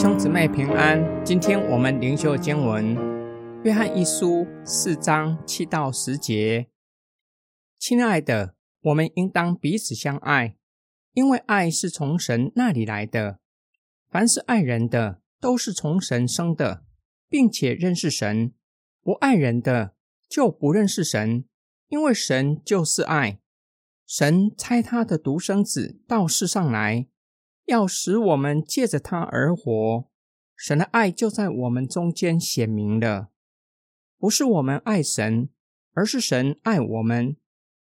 兄姊妹平安，今天我们灵修经文《约翰一书》四章七到十节。亲爱的，我们应当彼此相爱，因为爱是从神那里来的。凡是爱人的，都是从神生的，并且认识神；不爱人的，就不认识神，因为神就是爱。神差他的独生子到世上来。要使我们借着他而活，神的爱就在我们中间显明了。不是我们爱神，而是神爱我们。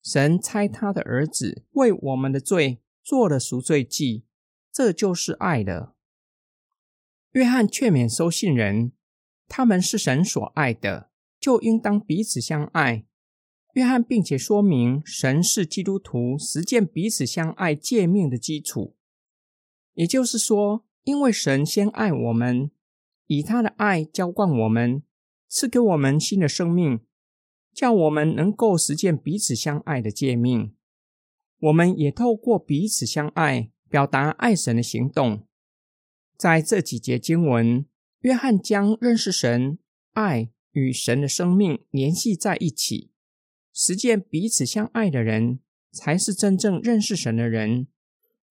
神差他的儿子为我们的罪做了赎罪祭，这就是爱了。约翰劝勉收信人，他们是神所爱的，就应当彼此相爱。约翰并且说明，神是基督徒实践彼此相爱诫命的基础。也就是说，因为神先爱我们，以他的爱浇灌我们，赐给我们新的生命，叫我们能够实践彼此相爱的诫命。我们也透过彼此相爱，表达爱神的行动。在这几节经文，约翰将认识神、爱与神的生命联系在一起。实践彼此相爱的人，才是真正认识神的人。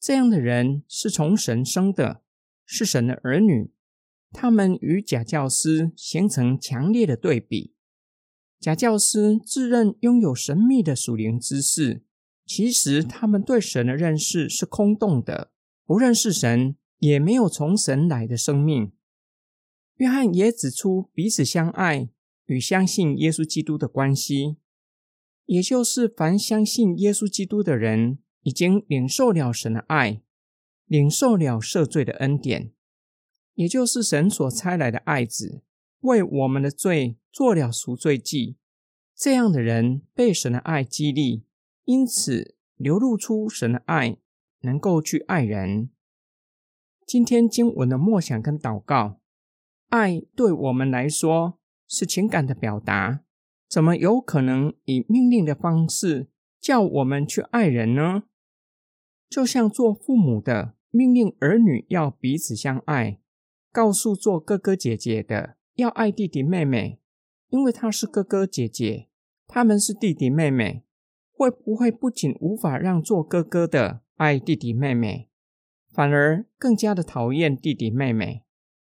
这样的人是从神生的，是神的儿女。他们与假教师形成强烈的对比。假教师自认拥有神秘的属灵知识，其实他们对神的认识是空洞的，不认识神，也没有从神来的生命。约翰也指出彼此相爱与相信耶稣基督的关系，也就是凡相信耶稣基督的人。已经领受了神的爱，领受了赦罪的恩典，也就是神所差来的爱子，为我们的罪做了赎罪祭。这样的人被神的爱激励，因此流露出神的爱，能够去爱人。今天经文的默想跟祷告，爱对我们来说是情感的表达，怎么有可能以命令的方式叫我们去爱人呢？就像做父母的命令儿女要彼此相爱，告诉做哥哥姐姐的要爱弟弟妹妹，因为他是哥哥姐姐，他们是弟弟妹妹，会不会不仅无法让做哥哥的爱弟弟妹妹，反而更加的讨厌弟弟妹妹？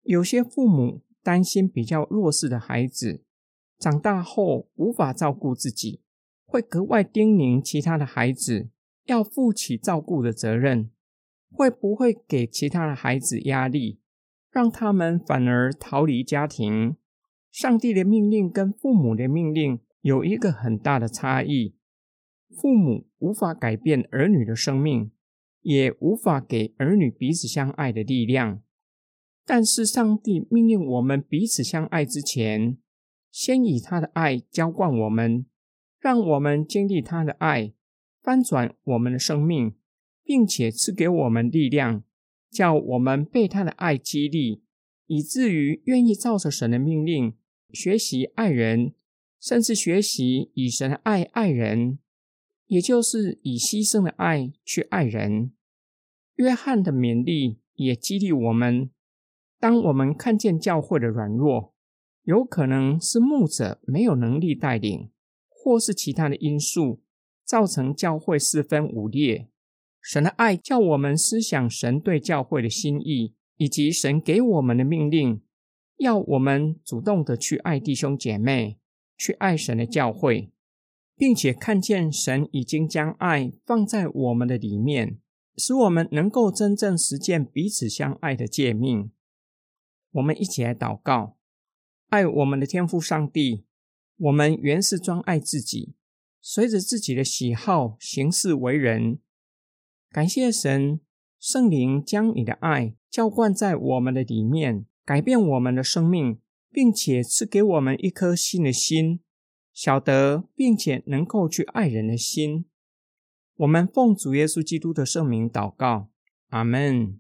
有些父母担心比较弱势的孩子长大后无法照顾自己，会格外叮咛其他的孩子。要负起照顾的责任，会不会给其他的孩子压力，让他们反而逃离家庭？上帝的命令跟父母的命令有一个很大的差异。父母无法改变儿女的生命，也无法给儿女彼此相爱的力量。但是上帝命令我们彼此相爱之前，先以他的爱浇灌我们，让我们经历他的爱。翻转我们的生命，并且赐给我们力量，叫我们被他的爱激励，以至于愿意照着神的命令学习爱人，甚至学习以神的爱爱人，也就是以牺牲的爱去爱人。约翰的勉励也激励我们：当我们看见教会的软弱，有可能是牧者没有能力带领，或是其他的因素。造成教会四分五裂，神的爱叫我们思想神对教会的心意，以及神给我们的命令，要我们主动的去爱弟兄姐妹，去爱神的教会，并且看见神已经将爱放在我们的里面，使我们能够真正实践彼此相爱的诫命。我们一起来祷告：爱我们的天父上帝，我们原是专爱自己。随着自己的喜好行事为人，感谢神，圣灵将你的爱浇灌在我们的里面，改变我们的生命，并且赐给我们一颗新的心，晓得并且能够去爱人的心。我们奉主耶稣基督的圣名祷告，阿门。